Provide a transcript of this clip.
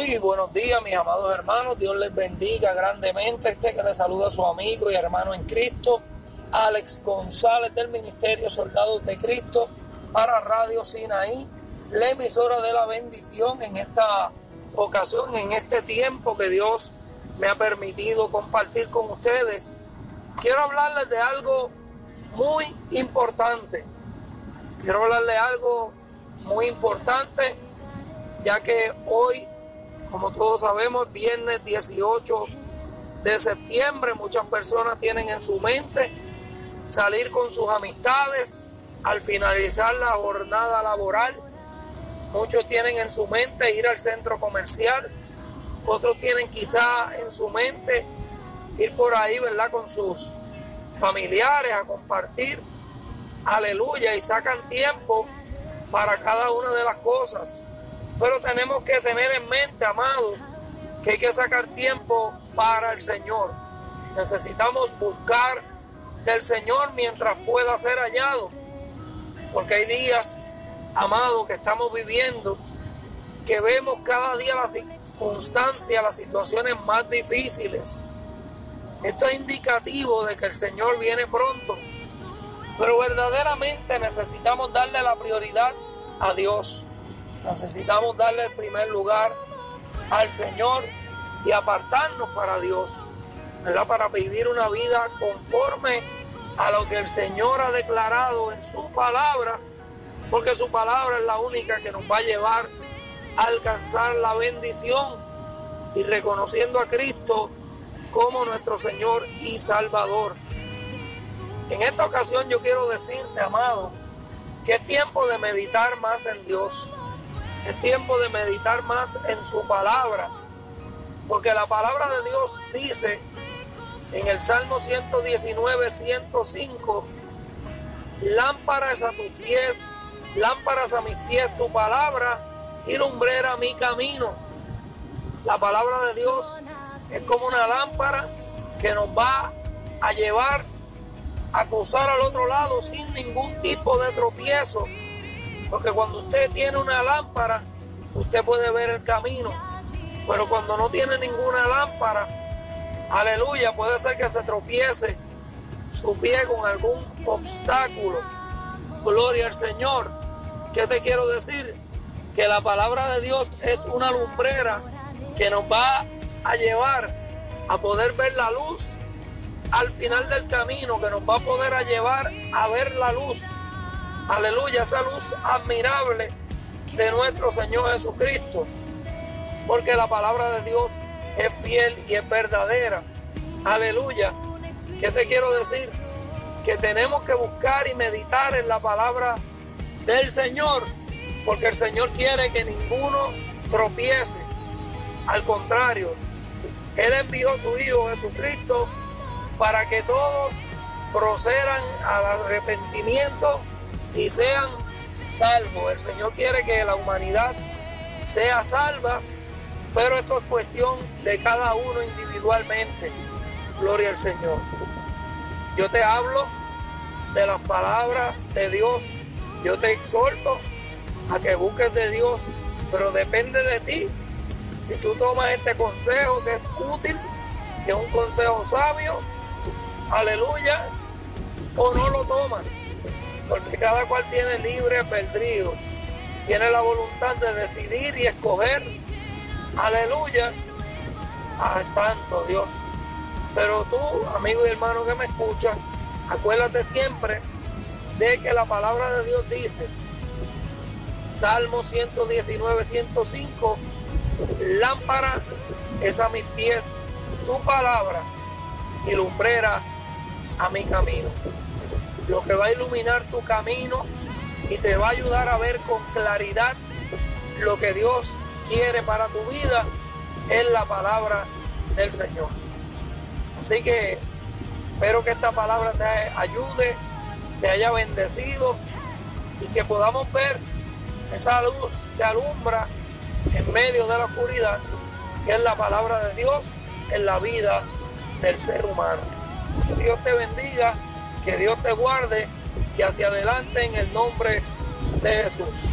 Muy buenos días, mis amados hermanos. Dios les bendiga grandemente. Este que les saluda a su amigo y hermano en Cristo, Alex González del Ministerio Soldados de Cristo para Radio Sinaí, la emisora de la bendición en esta ocasión, en este tiempo que Dios me ha permitido compartir con ustedes. Quiero hablarles de algo muy importante. Quiero hablarles de algo muy importante, ya que hoy, como todos sabemos, viernes 18 de septiembre, muchas personas tienen en su mente salir con sus amistades al finalizar la jornada laboral. Muchos tienen en su mente ir al centro comercial, otros tienen quizá en su mente ir por ahí, ¿verdad? Con sus familiares a compartir. Aleluya, y sacan tiempo para cada una de las cosas. Pero tenemos que tener en mente, amado, que hay que sacar tiempo para el Señor. Necesitamos buscar del Señor mientras pueda ser hallado. Porque hay días, amado, que estamos viviendo, que vemos cada día las circunstancias, las situaciones más difíciles. Esto es indicativo de que el Señor viene pronto. Pero verdaderamente necesitamos darle la prioridad a Dios. Necesitamos darle el primer lugar al Señor y apartarnos para Dios, ¿verdad? Para vivir una vida conforme a lo que el Señor ha declarado en su palabra, porque su palabra es la única que nos va a llevar a alcanzar la bendición y reconociendo a Cristo como nuestro Señor y Salvador. En esta ocasión yo quiero decirte, amado, que es tiempo de meditar más en Dios. Es tiempo de meditar más en su palabra. Porque la palabra de Dios dice en el Salmo 119, 105, lámparas a tus pies, lámparas a mis pies tu palabra y lumbrera mi camino. La palabra de Dios es como una lámpara que nos va a llevar a cruzar al otro lado sin ningún tipo de tropiezo. Porque cuando usted tiene una lámpara, usted puede ver el camino. Pero cuando no tiene ninguna lámpara, aleluya, puede ser que se tropiece su pie con algún obstáculo. Gloria al Señor. ¿Qué te quiero decir? Que la palabra de Dios es una lumbrera que nos va a llevar a poder ver la luz al final del camino que nos va a poder llevar a ver la luz. Aleluya, esa luz admirable de nuestro Señor Jesucristo. Porque la palabra de Dios es fiel y es verdadera. Aleluya. ¿Qué te quiero decir? Que tenemos que buscar y meditar en la palabra del Señor. Porque el Señor quiere que ninguno tropiece. Al contrario, Él envió a su Hijo Jesucristo para que todos procedan al arrepentimiento y sean salvos. El Señor quiere que la humanidad sea salva, pero esto es cuestión de cada uno individualmente. Gloria al Señor. Yo te hablo de las palabras de Dios. Yo te exhorto a que busques de Dios, pero depende de ti. Si tú tomas este consejo que es útil, que es un consejo sabio, aleluya, o no lo tomas, porque cada cual tiene libre albedrío, tiene la voluntad de decidir y escoger, aleluya, al Santo Dios. Pero tú, amigo y hermano que me escuchas, acuérdate siempre de que la palabra de Dios dice, Salmo 119, 105, lámpara es a mis pies tu palabra y lumbrera a mi camino. Lo que va a iluminar tu camino y te va a ayudar a ver con claridad lo que Dios quiere para tu vida es la palabra del Señor. Así que espero que esta palabra te ayude, te haya bendecido y que podamos ver esa luz que alumbra en medio de la oscuridad, que es la palabra de Dios en la vida del ser humano. Dios te bendiga, que Dios te guarde y hacia adelante en el nombre de Jesús.